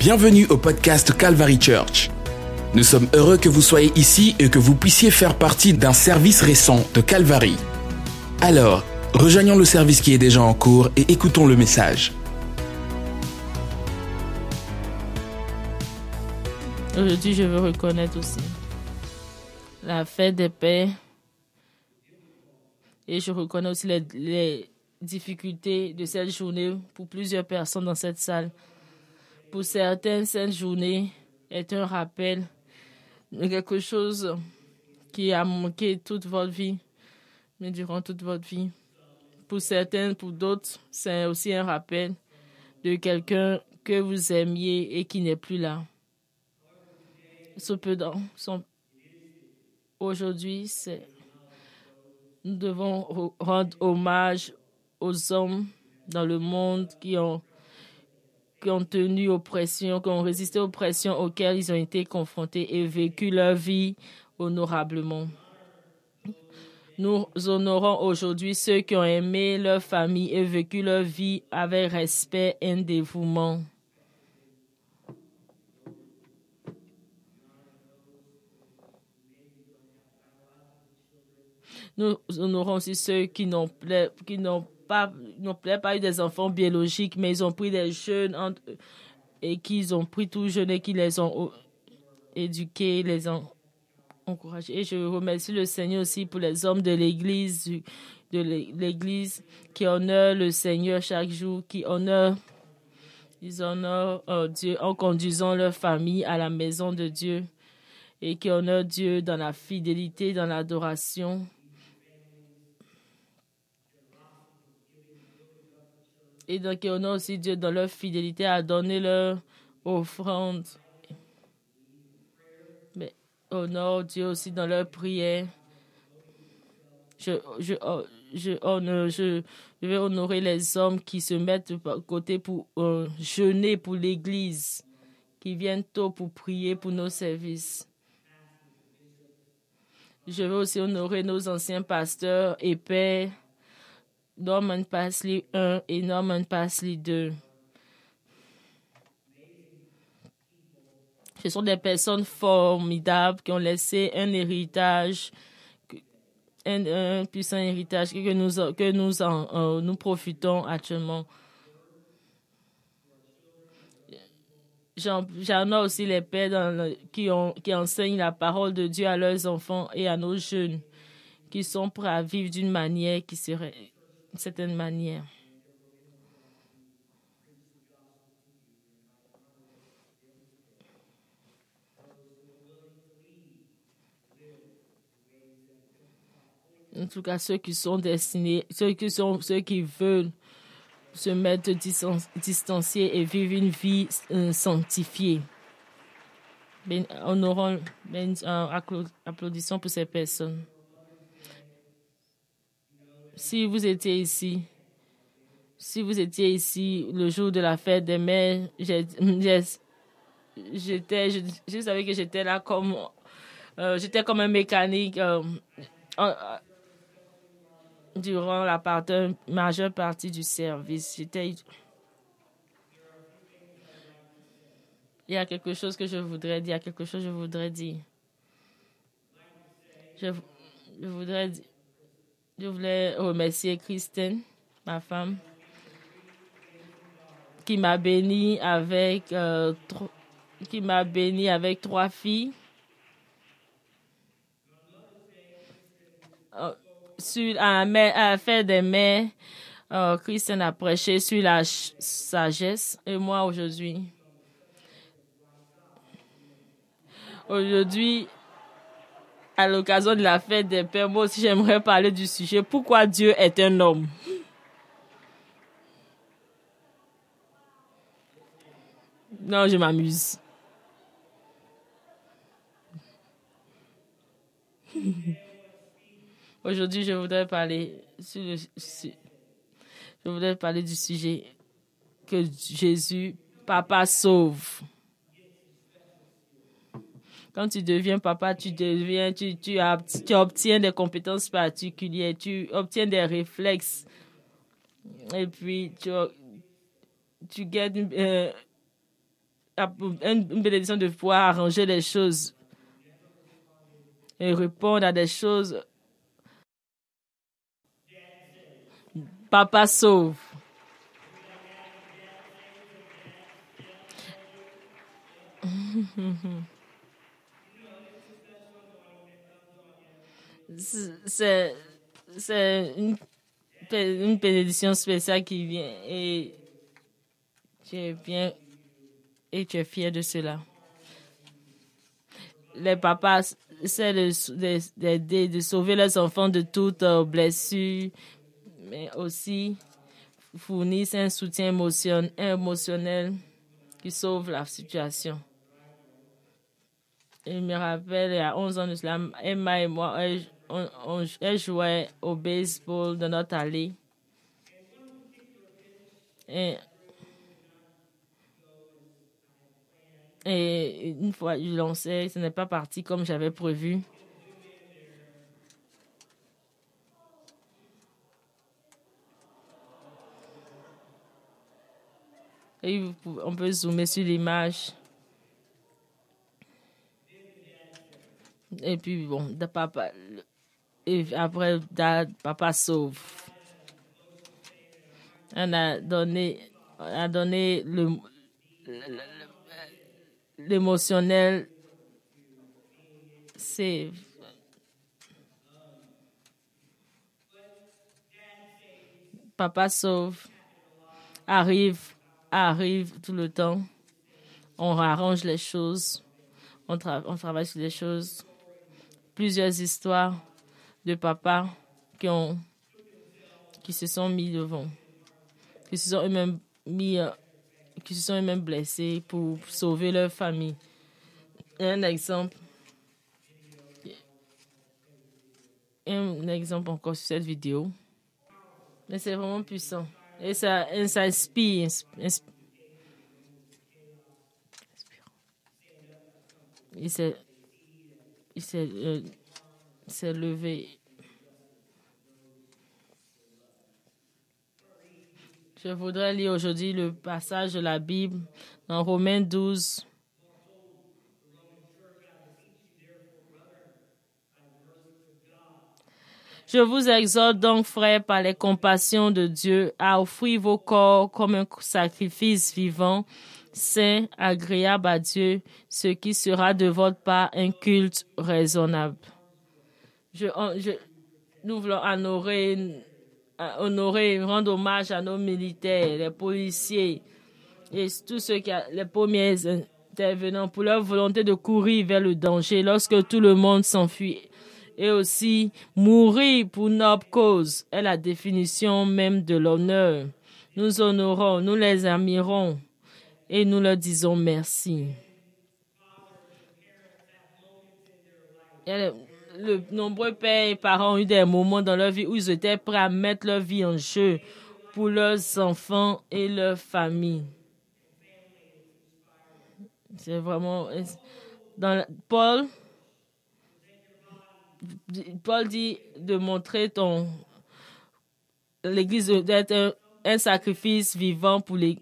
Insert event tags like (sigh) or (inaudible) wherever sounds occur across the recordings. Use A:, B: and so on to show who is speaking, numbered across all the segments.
A: Bienvenue au podcast Calvary Church. Nous sommes heureux que vous soyez ici et que vous puissiez faire partie d'un service récent de Calvary. Alors, rejoignons le service qui est déjà en cours et écoutons le message.
B: Aujourd'hui, je veux reconnaître aussi la fête des paix. Et je reconnais aussi les, les difficultés de cette journée pour plusieurs personnes dans cette salle. Pour certaines, cette journée est un rappel de quelque chose qui a manqué toute votre vie, mais durant toute votre vie. Pour certaines, pour d'autres, c'est aussi un rappel de quelqu'un que vous aimiez et qui n'est plus là. Cependant, aujourd'hui, nous devons rendre hommage aux hommes dans le monde qui ont qui ont tenu oppression, qui ont résisté aux pressions auxquelles ils ont été confrontés et vécu leur vie honorablement. Nous honorons aujourd'hui ceux qui ont aimé leur famille et vécu leur vie avec respect et dévouement. Nous honorons aussi ceux qui n'ont n'ont pas, n'ont pas eu des enfants biologiques, mais ils ont pris des jeunes et qu'ils ont pris tout jeunes et qui les ont éduqués, les ont encouragés. Et je remercie le Seigneur aussi pour les hommes de l'Église, de l'Église qui honorent le Seigneur chaque jour, qui honorent, ils honorent oh Dieu en conduisant leur famille à la maison de Dieu et qui honorent Dieu dans la fidélité, dans l'adoration. Et donc on a aussi Dieu dans leur fidélité à donner leur offrande. Mais honore Dieu aussi dans leur prière. Je, je, oh, je, je, je, vais honorer les hommes qui se mettent de côté pour euh, jeûner pour l'Église, qui viennent tôt pour prier pour nos services. Je veux aussi honorer nos anciens pasteurs et pères Norman Pasley 1 et Norman Pasley 2. Ce sont des personnes formidables qui ont laissé un héritage, un, puissant héritage que nous, que nous, en, nous profitons actuellement. J'en ai aussi les pères qui, ont, qui enseignent la parole de Dieu à leurs enfants et à nos jeunes, qui sont prêts à vivre d'une manière qui serait certaine manière. En tout cas, ceux qui sont destinés, ceux qui sont, ceux qui veulent se mettre distanciés et vivre une vie euh, sanctifiée. Ben, honorons, ben, euh, applaudissons pour ces personnes si vous étiez ici, si vous étiez ici le jour de la fête des mères, j'étais, je, savais que j'étais là comme, euh, j'étais comme un mécanique euh, durant la majeure partie du service. J'étais, il y a quelque chose que je voudrais dire, il y a quelque chose que je voudrais dire. Je, je voudrais dire je voulais remercier Christine, ma femme, qui m'a béni avec euh, qui m'a béni avec trois filles. Euh, sur à, à faire des mères, euh, a prêché sur la sagesse et moi aujourd'hui. Aujourd'hui, à l'occasion de la fête des pères, moi aussi j'aimerais parler du sujet pourquoi Dieu est un homme? Non, je m'amuse. (laughs) Aujourd'hui, je voudrais parler sur le, je voudrais parler du sujet que Jésus, Papa, sauve. Quand tu deviens papa, tu deviens, tu, obtiens des compétences particulières, tu obtiens des réflexes. Et puis, tu, gagnes euh, une bénédiction de pouvoir arranger les choses et répondre à des choses. Papa sauve. (laughs) C'est une, une bénédiction spéciale qui vient et tu es bien et tu es fier de cela. Les papas essaient d'aider, de, sauver leurs enfants de toutes blessures, mais aussi fournissent un soutien émotionnel qui sauve la situation. Il me rappelle, il y a 11 ans de cela, Emma et moi, on, elle jouait au baseball dans notre allée. Et, une fois je lançais, ce n'est pas parti comme j'avais prévu. Et on peut zoomer sur l'image. Et puis, bon, papa, et après, papa sauve. On a donné, on a donné l'émotionnel, c'est Papa sauve, arrive, arrive tout le temps. On arrange les choses, on travaille sur les choses. Plusieurs histoires de papa qui, ont, qui se sont mis devant, qui se sont eux-mêmes mis, euh, qui se sont eux-mêmes blessés pour sauver leur famille. Un exemple, un exemple encore sur cette vidéo. Mais c'est vraiment puissant. Et ça, ça inspire. S'est, il s'est, euh, s'est levé. Je voudrais lire aujourd'hui le passage de la Bible dans Romains 12. Je vous exhorte donc, frères, par les compassions de Dieu, à offrir vos corps comme un sacrifice vivant, saint, agréable à Dieu, ce qui sera de votre part un culte raisonnable. Je, nous voulons honorer, honorer, rendre hommage à nos militaires, les policiers et tous ceux qui, les premiers intervenants pour leur volonté de courir vers le danger lorsque tout le monde s'enfuit et aussi mourir pour notre cause est la définition même de l'honneur. Nous honorons, nous les admirons et nous leur disons merci le nombreux pères et parents ont eu des moments dans leur vie où ils étaient prêts à mettre leur vie en jeu pour leurs enfants et leur famille. C'est vraiment. Paul, Paul dit de montrer ton l'Église d'être un, un, sacrifice vivant pour les,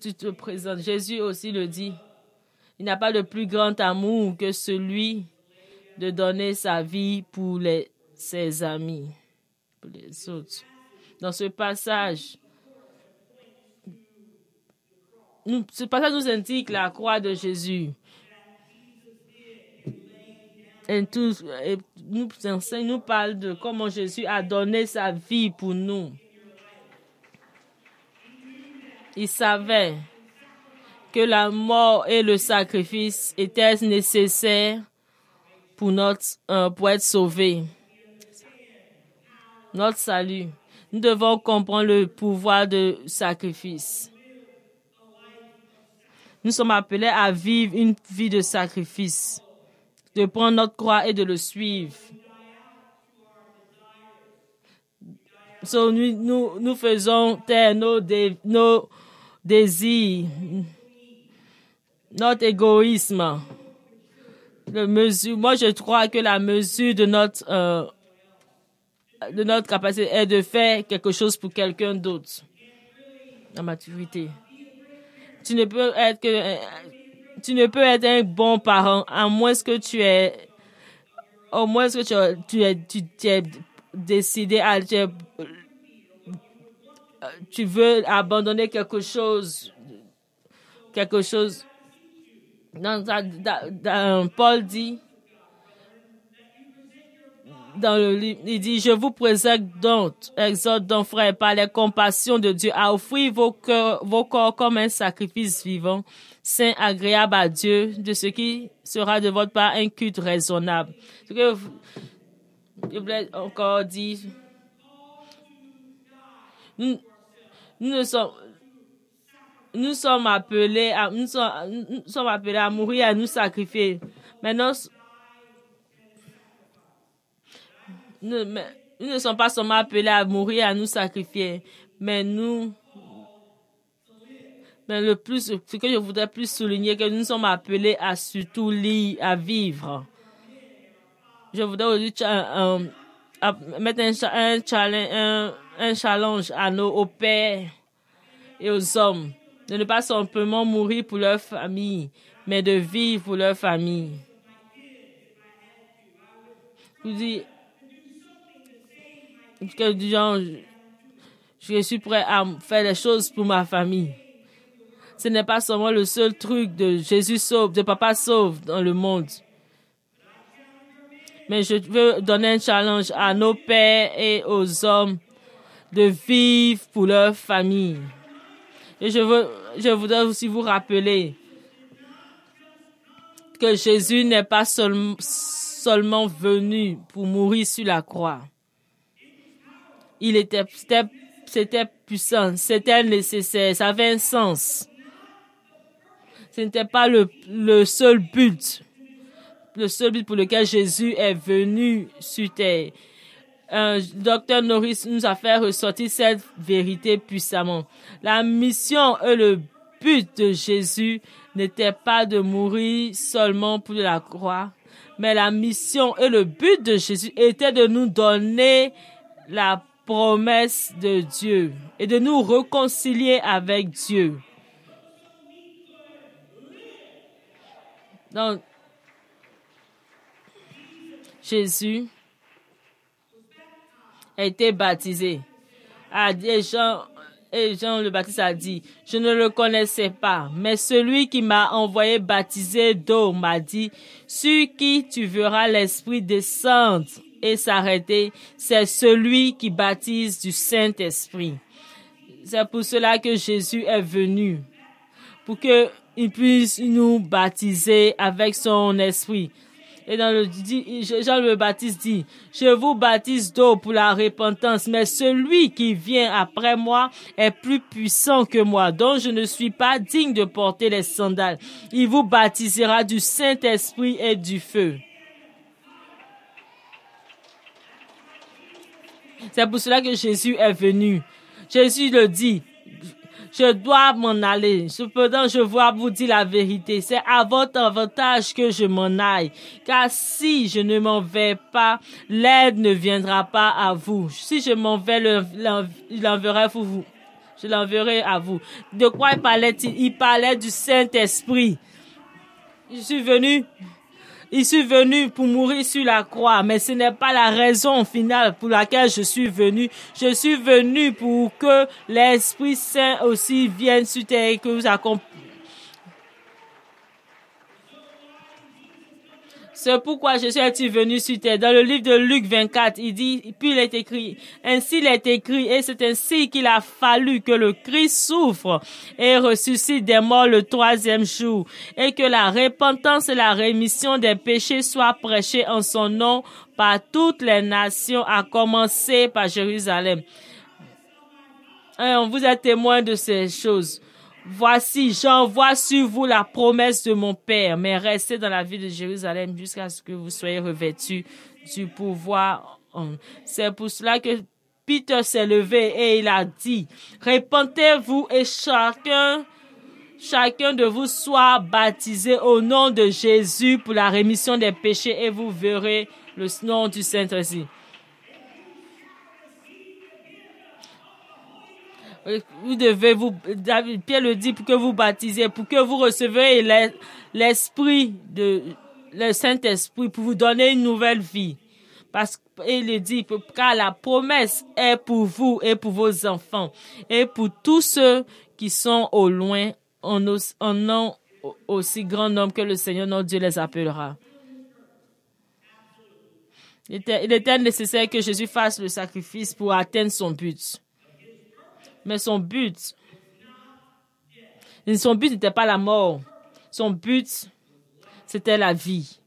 B: tu te présentes. Jésus aussi le dit. Il n'a pas de plus grand amour que celui de donner sa vie pour ses amis, pour les autres. Dans ce passage, ce passage nous indique la croix de Jésus. Et nous enseigne, nous parle de comment Jésus a donné sa vie pour nous. Il savait que la mort et le sacrifice étaient nécessaires pour, notre, euh, être sauvés. Notre salut. Nous devons comprendre le pouvoir de sacrifice. Nous sommes appelés à vivre une vie de sacrifice, de prendre notre croix et de le suivre. Nous, faisons taire nos désir, notre égoïsme. Le mesure, moi, je crois que la mesure de notre, euh, de notre capacité est de faire quelque chose pour quelqu'un d'autre. La maturité. Tu ne peux être que, tu ne peux être un bon parent à moins que tu es, au moins que tu, tu es, tu, es décidé à, tu, tu veux abandonner quelque chose, quelque chose. Dans, Paul dit, dans le livre, il dit, je vous présente donc, exhorte donc, frère, par la compassion de Dieu, à offrir vos, vos corps comme un sacrifice vivant, saint, agréable à Dieu, de ce qui sera de votre part un culte raisonnable. Ce que je voulais encore dire, nous sommes, nous sommes appelés à, nous sommes, nous sommes appelés à mourir, à nous sacrifier. Maintenant, nous, ne sommes pas seulement appelés à mourir, à nous sacrifier, mais nous, mais le plus, ce que je voudrais plus souligner, que nous sommes appelés à surtout lire, à vivre. Je voudrais aujourd'hui mettre un, un, challenge, un, un challenge à nos pères et aux hommes de ne pas simplement mourir pour leur famille, mais de vivre pour leur famille. Je dis, que genre, je suis prêt à faire les choses pour ma famille. Ce n'est pas seulement le seul truc de Jésus sauve, de Papa sauve dans le monde. Mais je veux donner un challenge à nos pères et aux hommes de vivre pour leur famille. Et je, veux, je voudrais aussi vous rappeler que Jésus n'est pas seulement venu pour mourir sur la croix. Il était, c'était puissant, c'était nécessaire, ça avait un sens. Ce n'était pas le, le seul but, le seul but pour lequel Jésus est venu sur terre. Un docteur Norris nous a fait ressortir cette vérité puissamment. La mission et le but de Jésus n'était pas de mourir seulement pour la croix, mais la mission et le but de Jésus était de nous donner la promesse de Dieu et de nous réconcilier avec Dieu. Donc, Jésus été baptisé. Dit, Jean, et Jean le Baptiste a dit, je ne le connaissais pas, mais celui qui m'a envoyé baptiser d'eau m'a dit, sur qui tu verras l'Esprit descendre et s'arrêter, c'est celui qui baptise du Saint-Esprit. C'est pour cela que Jésus est venu, pour qu'il puisse nous baptiser avec son esprit. Et dans le Jean le Baptiste dit, je vous baptise d'eau pour la repentance, mais celui qui vient après moi est plus puissant que moi, dont je ne suis pas digne de porter les sandales. Il vous baptisera du Saint-Esprit et du feu. C'est pour cela que Jésus est venu. Jésus le dit, je dois m'en aller. Cependant, je vois vous dire la vérité. C'est à votre avantage que je m'en aille. Car si je ne m'en vais pas, l'aide ne viendra pas à vous. Si je m'en vais, il l'enverrai pour vous. Je l'enverrai à vous. De quoi il parlait-il? Il parlait du Saint-Esprit. Je suis venu il suis venu pour mourir sur la croix, mais ce n'est pas la raison finale pour laquelle je suis venu. Je suis venu pour que l'Esprit Saint aussi vienne sur terre et que vous accompagne C'est pourquoi je suis venu sur terre. Dans le livre de Luc 24, il dit, puis il est écrit, ainsi il est écrit, et c'est ainsi qu'il a fallu que le Christ souffre et ressuscite des morts le troisième jour, et que la repentance et la rémission des péchés soient prêchées en son nom par toutes les nations, à commencer par Jérusalem. on vous est témoin de ces choses. Voici, j'envoie sur vous la promesse de mon Père, mais restez dans la ville de Jérusalem jusqu'à ce que vous soyez revêtus du pouvoir. C'est pour cela que Peter s'est levé et il a dit, répentez-vous et chacun, chacun de vous soit baptisé au nom de Jésus pour la rémission des péchés et vous verrez le nom du Saint-Esprit. Vous devez vous, Pierre le dit, pour que vous baptisez, pour que vous recevez l'esprit de, le Saint-Esprit, pour vous donner une nouvelle vie. Parce qu'il le dit, car la promesse est pour vous et pour vos enfants et pour tous ceux qui sont au loin en, nom aussi grand nombre que le Seigneur notre Dieu les appellera. Il était, nécessaire que Jésus fasse le sacrifice pour atteindre son but. Mais son but, son but n'était pas la mort. Son but, c'était la vie.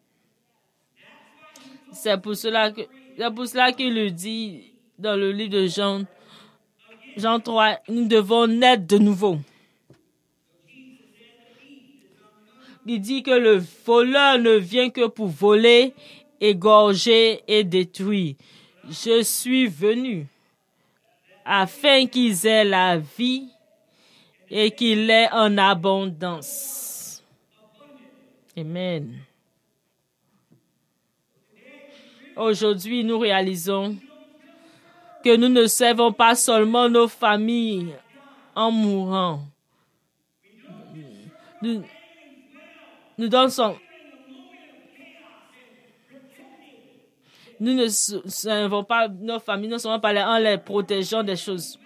B: C'est pour cela que, c'est qu'il le dit dans le livre de Jean, Jean 3, nous devons naître de nouveau. Il dit que le voleur ne vient que pour voler, égorger et détruire. Je suis venu afin qu'ils aient la vie et qu'il l'ait en abondance. Amen. Aujourd'hui, nous réalisons que nous ne servons pas seulement nos familles en mourant. Nous, nous. Nous ne servons pas nos familles, nous ne servons pas en les protégeant des choses.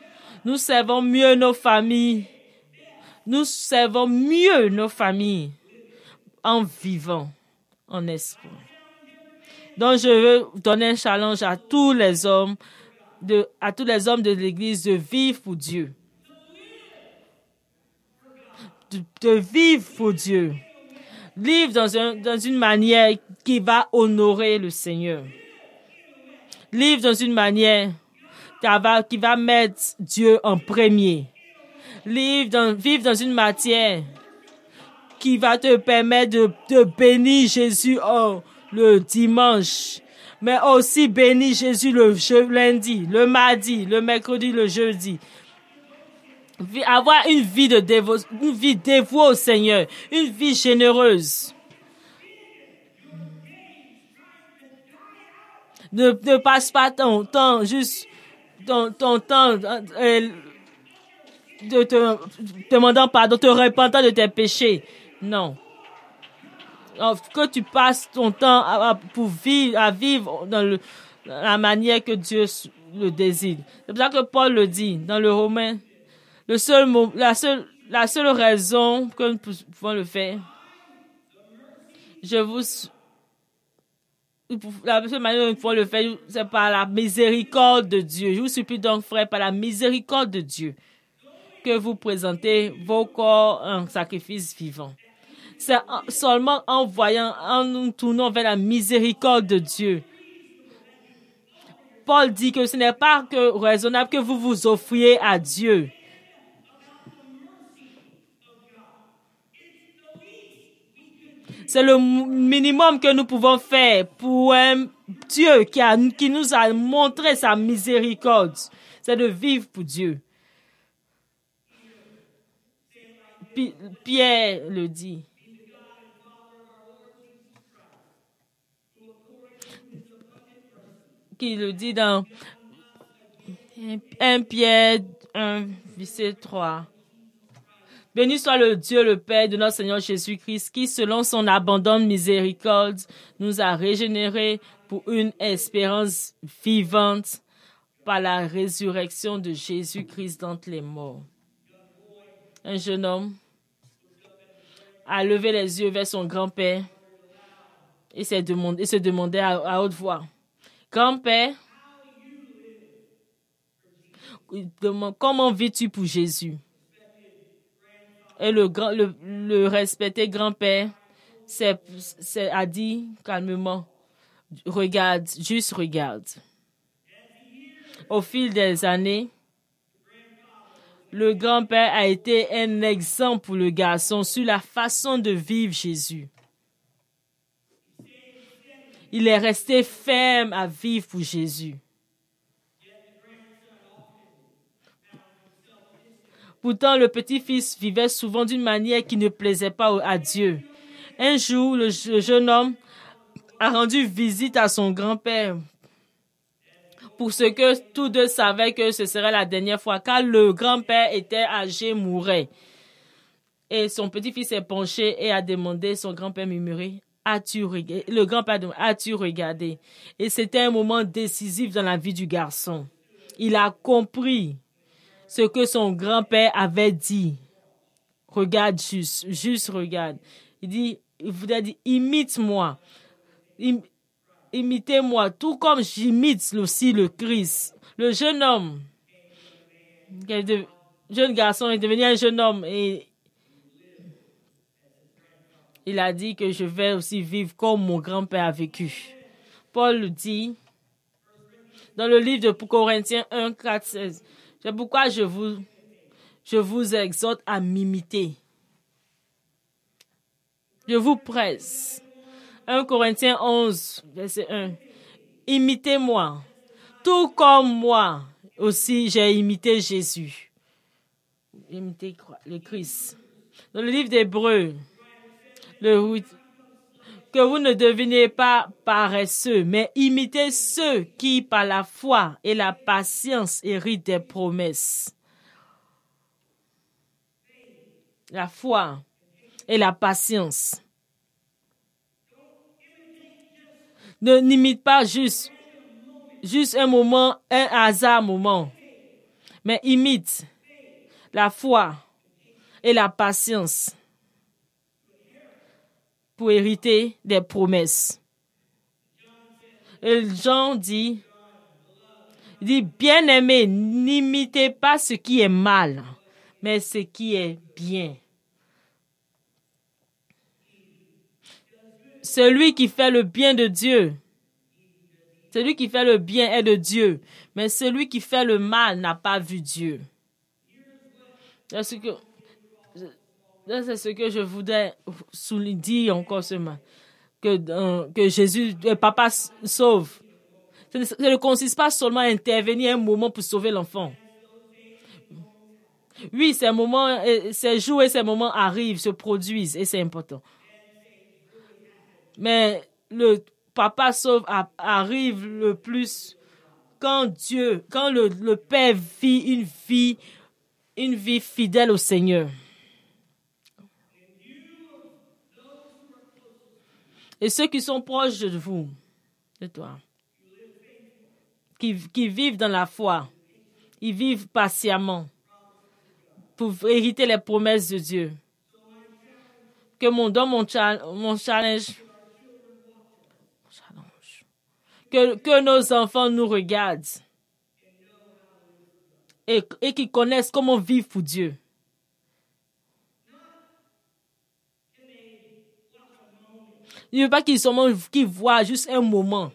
B: Nous servons mieux nos familles. Nous servons mieux nos familles en vivant en esprit. Donc, je veux donner un challenge à tous les hommes, de, à tous les hommes de l'Église de vivre pour Dieu. de vivre pour Dieu. Livre dans, un, dans une manière qui va honorer le Seigneur. Livre dans une manière qui va, mettre Dieu en premier. Livre dans, une matière qui va te permettre de, bénir Jésus oh, le dimanche, mais aussi bénir Jésus le lundi, le mardi, le mercredi, le jeudi, avoir une vie de dévo une vie dévouée au Seigneur, une vie généreuse. Ne, passe pas ton temps juste ton, ton temps euh, de te demandant pardon, te repentant de tes péchés. Non. Que tu passes ton temps à, pour vivre, à vivre dans la manière que Dieu le désire. C'est pour ça que Paul le dit dans le Romain le seul, la, seule, la seule raison que nous pouvons le faire, je vous. La seule manière que nous pouvons le faire, c'est par la miséricorde de Dieu. Je vous supplie donc, frère, par la miséricorde de Dieu, que vous présentez vos corps en sacrifice vivant. C'est seulement en voyant, en nous tournant vers la miséricorde de Dieu. Paul dit que ce n'est pas que raisonnable que vous vous offriez à Dieu. C'est le minimum que nous pouvons faire pour un Dieu qui, a, qui nous a montré sa miséricorde. C'est de vivre pour Dieu. Pierre le dit. Qui le dit dans 1 Pierre 1, verset 3. Béni soit le Dieu, le Père de notre Seigneur Jésus-Christ, qui, selon son abondante miséricorde, nous a régénérés pour une espérance vivante par la résurrection de Jésus-Christ d'entre les morts. Un jeune homme a levé les yeux vers son grand-père et, se demandait à, haute voix, Grand-père, comment vis-tu pour Jésus? Et le, respecté grand-père a dit calmement, regarde, juste regarde. Au fil des années, le grand-père a été un exemple pour le garçon sur la façon de vivre Jésus. Il est resté ferme à vivre pour Jésus. Pourtant, le petit-fils vivait souvent d'une manière qui ne plaisait pas à Dieu. Un jour, le jeune homme a rendu visite à son grand-père pour ce que tous deux savaient que ce serait la dernière fois, car le grand-père était âgé, mourait. Et son petit-fils s'est penché et a demandé, son grand-père murmuré, as-tu regardé? Le grand-père as-tu regardé? Et c'était un moment décisif dans la vie du garçon. Il a compris ce que son grand-père avait dit. Regarde juste, juste regarde. Il dit, il voudrait dire, imite-moi. Im- Imitez-moi, tout comme j'imite aussi le Christ. Le jeune homme, de- jeune garçon est devenu un jeune homme et il a dit que je vais aussi vivre comme mon grand-père a vécu. Paul le dit dans le livre de Corinthiens 1, 4, 16. C'est pourquoi je vous, je vous exhorte à m'imiter. Je vous presse. 1 Corinthiens 11, verset 1. Imitez-moi, tout comme moi aussi j'ai imité Jésus. Imitez le Christ. Dans le livre d'Hébreux, le huit- que vous ne devinez pas paresseux, mais imitez ceux qui, par la foi et la patience, héritent des promesses. La foi et la patience. Ne n'imite pas juste, juste un moment, un hasard moment, mais imite la foi et la patience hériter des promesses. Et Jean dit, dit, bien-aimé, n'imitez pas ce qui est mal, mais ce qui est bien. Celui qui fait le bien de Dieu, celui qui fait le bien est de Dieu, mais celui qui fait le mal n'a pas vu Dieu. C'est ce que, c'est ce que je voudrais souligner dire encore ce matin. Que, euh, que Jésus, le papa sauve. Ça ne, consiste pas seulement à intervenir un moment pour sauver l'enfant. Oui, ces moments, euh, ces jours et ces moments arrivent, se produisent et c'est important. Mais le papa sauve arrive le plus quand Dieu, quand le, le Père vit une vie, une vie fidèle au Seigneur. Et ceux qui sont proches de vous, de toi, qui, vivent dans la foi, ils vivent patiemment pour hériter les promesses de Dieu. Que mon don, mon, cha- mon challenge, que nos enfants nous regardent et, et qu'ils connaissent comment vivre pour Dieu. Il ne veut pas qu'ils voient juste un moment.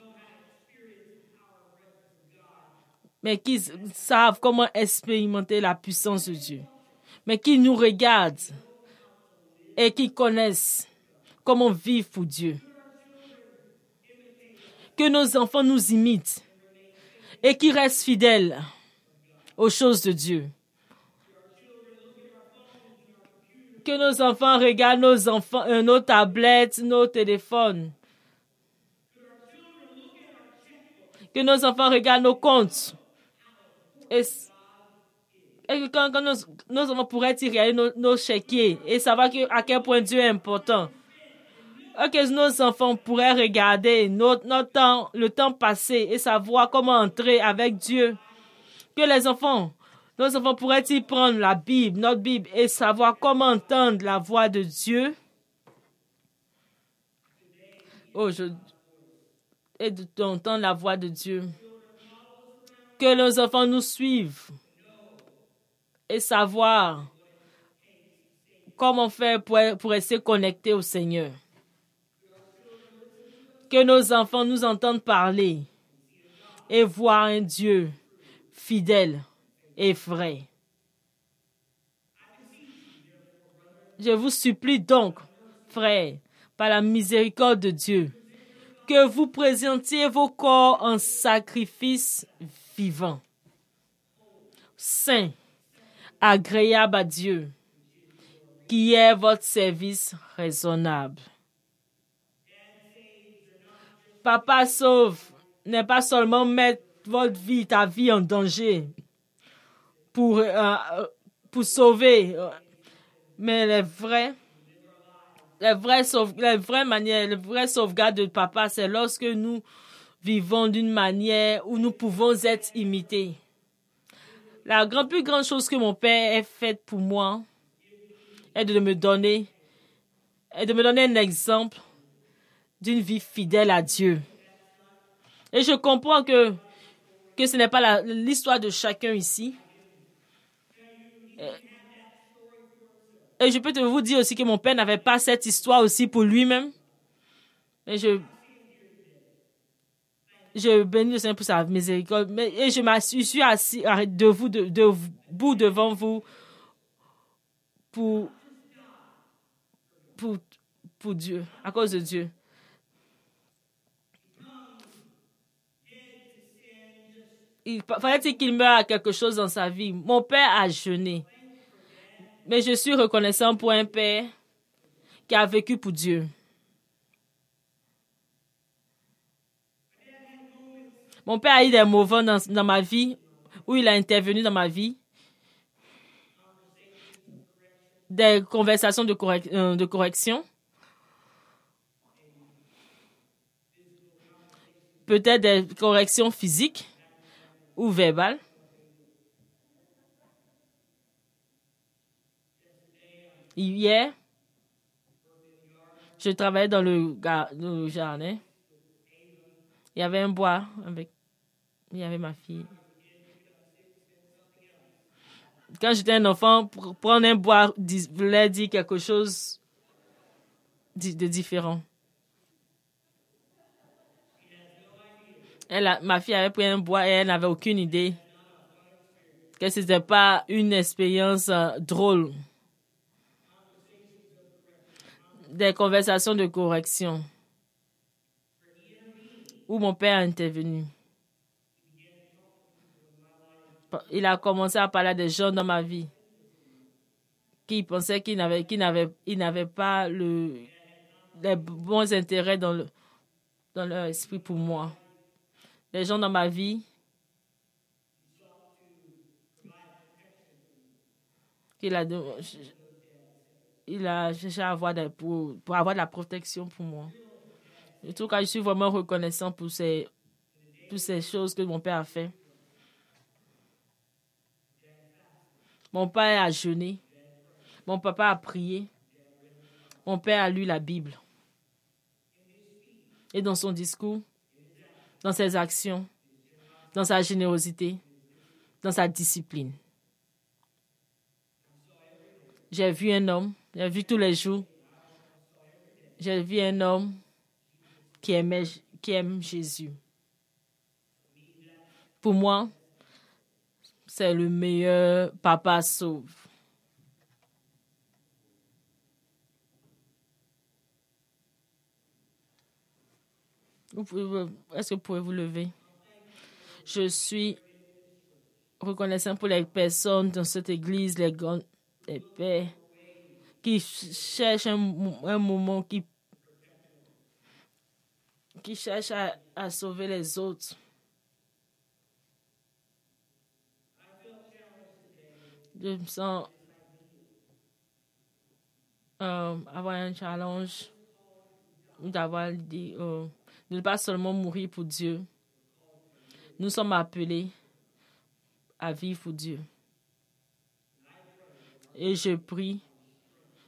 B: Mais qu'ils savent comment expérimenter la puissance de Dieu. Mais qu'ils nous regardent et qu'ils connaissent comment vivre pour Dieu. Que nos enfants nous imitent et qu'ils restent fidèles aux choses de Dieu. Que nos enfants regardent nos enfants, euh, nos tablettes, nos téléphones. Que nos enfants regardent nos comptes. Et, quand, nos, enfants pourraient regarder nos, nos et savoir que, à quel point Dieu est important. Et que nos enfants pourraient regarder notre, notre temps, le temps passé et savoir comment entrer avec Dieu. Que les enfants, nos enfants pourraient-ils prendre la Bible, notre Bible, et savoir comment entendre la voix de Dieu? Oh, je... Et d'entendre la voix de Dieu. Que nos enfants nous suivent et savoir comment faire pour, pour rester connectés au Seigneur. Que nos enfants nous entendent parler et voir un Dieu fidèle vrai. Je vous supplie donc, frères, par la miséricorde de Dieu, que vous présentiez vos corps en sacrifice vivant, saint, agréable à Dieu, qui est votre service raisonnable. Papa sauve n'est pas seulement mettre votre vie, ta vie en danger pour, euh, pour sauver. Mais les vrais, les vraies, sauve, les vraies manières, les vraies sauvegardes de papa, c'est lorsque nous vivons d'une manière où nous pouvons être imités. La plus grande chose que mon père ait faite pour moi est de me donner, est de me donner un exemple d'une vie fidèle à Dieu. Et je comprends que, que ce n'est pas l'histoire de chacun ici. Et je peux te vous dire aussi que mon père n'avait pas cette histoire aussi pour lui-même. Je, je bénis le Seigneur pour sa miséricorde. Et je suis assis debout, de, debout devant vous pour, pour, pour Dieu, à cause de Dieu. Il fallait qu'il meure à quelque chose dans sa vie? Mon père a jeûné. Mais je suis reconnaissant pour un père qui a vécu pour Dieu. Mon père a eu des moments dans, dans ma vie où il a intervenu dans ma vie. Des conversations de, euh, de correction. Peut-être des corrections physiques ou verbales. Hier, je travaillais dans le, jardin. Il y avait un bois avec. Il y avait ma fille. Quand j'étais un enfant, prendre un bois voulait dire quelque chose de différent. Elle ma fille avait pris un bois et elle n'avait aucune idée que ce n'était pas une expérience euh, drôle des conversations de correction où mon père a intervenu. Il a commencé à parler des gens dans ma vie qui pensaient qu'ils n'avaient, n'avaient, pas le, les bons intérêts dans leur esprit pour moi. Les gens dans ma vie qu'il a, il a cherché à avoir pour, avoir de la protection pour moi. En tout cas, je suis vraiment reconnaissant pour ces, pour ces choses que mon père a fait. Mon père a jeûné. Mon papa a prié. Mon père a lu la Bible. Et dans son discours, dans ses actions, dans sa générosité, dans sa discipline. J'ai vu un homme j'ai vu tous les jours. J'ai vu un homme qui, aime Jésus. Pour moi, c'est le meilleur papa sauve. Est-ce que vous pouvez vous lever? Je suis reconnaissant pour les personnes dans cette église, les, les pères, qui cherche un, moment qui, qui cherche à, sauver les autres. Je me sens euh, avoir un challenge d'avoir dit euh, de ne pas seulement mourir pour Dieu. Nous sommes appelés à vivre pour Dieu. Et je prie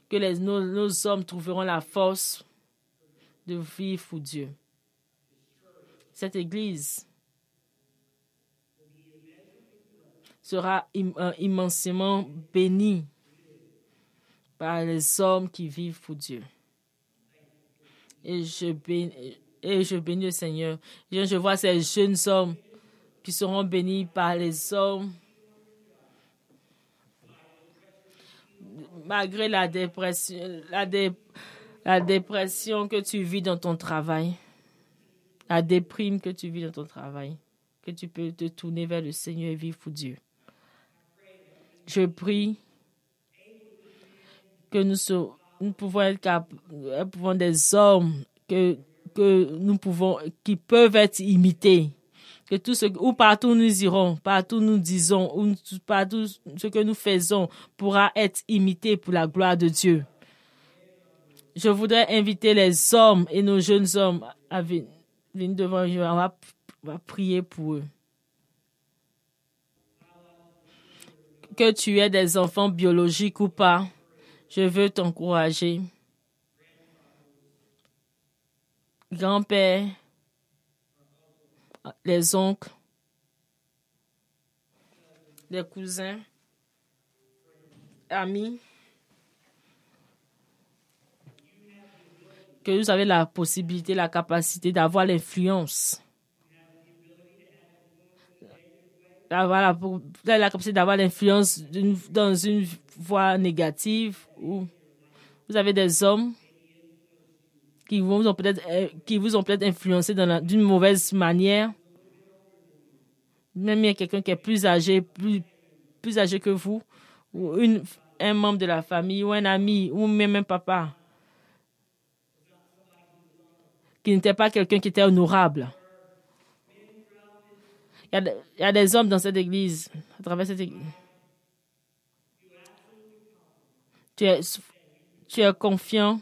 B: que les, nos, hommes trouveront la force de vivre pour Dieu. Cette Église sera euh, immensément bénie par les hommes qui vivent pour Dieu. Et je bénis, et je bénis le Seigneur. Je vois ces jeunes hommes qui seront bénis par les hommes malgré la dépression, la, dépression que tu vis dans ton travail, la déprime que tu vis dans ton travail, que tu peux te tourner vers le Seigneur et vivre pour Dieu. Je prie que nous, pouvons être des hommes que, que nous pouvons, qui peuvent être imités, que tout ce, où partout nous irons, partout nous disons, ou partout ce que nous faisons pourra être imité pour la gloire de Dieu. Je voudrais inviter les hommes et nos jeunes hommes à venir devant Dieu. On va prier pour eux. Que tu aies des enfants biologiques ou pas, je veux t'encourager. Grand-père, les oncles, les cousins, amis, que vous avez la possibilité, la capacité d'avoir l'influence. D'avoir la, la capacité d'avoir l'influence dans une voie négative ou vous avez des hommes qui vous ont peut-être euh, qui vous ont peut-être influencé d'une mauvaise manière. Même il y a quelqu'un qui est plus âgé, plus, plus âgé que vous, ou un membre de la famille, ou un ami, ou même un papa, qui n'était pas quelqu'un qui était honorable. Il y, a, il y, a, des hommes dans cette église, à travers cette église. Tu es, tu es confiant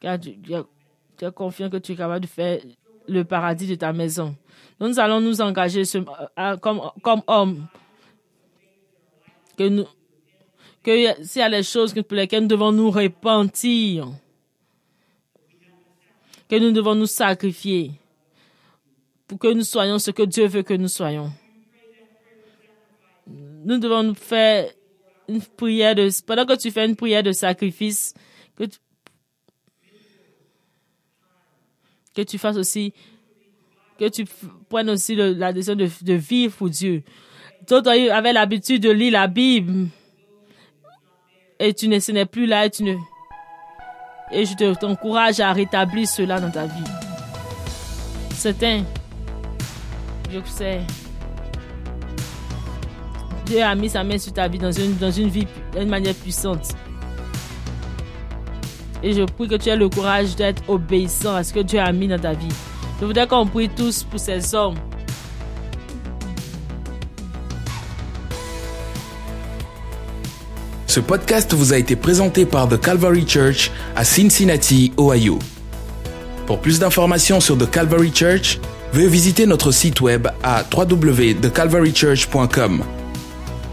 B: tu, es confiant que tu es capable de faire le paradis de ta maison. nous allons nous engager comme, comme hommes. Que s'il y a des choses pour lesquelles nous devons nous repentir, que nous devons nous sacrifier pour que nous soyons ce que Dieu veut que nous soyons. Nous devons nous faire une prière de, pendant que tu fais une prière de sacrifice, que tu, que tu fasses aussi, que tu prennes aussi la décision de, vivre pour Dieu. Tu avais l'habitude de lire la Bible et tu ne, ce n'est plus là et tu ne, et je t'encourage à rétablir cela dans ta vie. C'est un, je sais, Dieu a mis sa main sur ta vie dans une, dans une vie, d'une manière puissante. Et je prie que tu aies le courage d'être obéissant à ce que Dieu a mis dans ta vie. Je voudrais qu'on prie tous pour ces hommes.
A: Ce podcast vous a été présenté par The Calvary Church à Cincinnati, Ohio. Pour plus d'informations sur The Calvary Church, veuillez visiter notre site web à www.thecalvarychurch.com.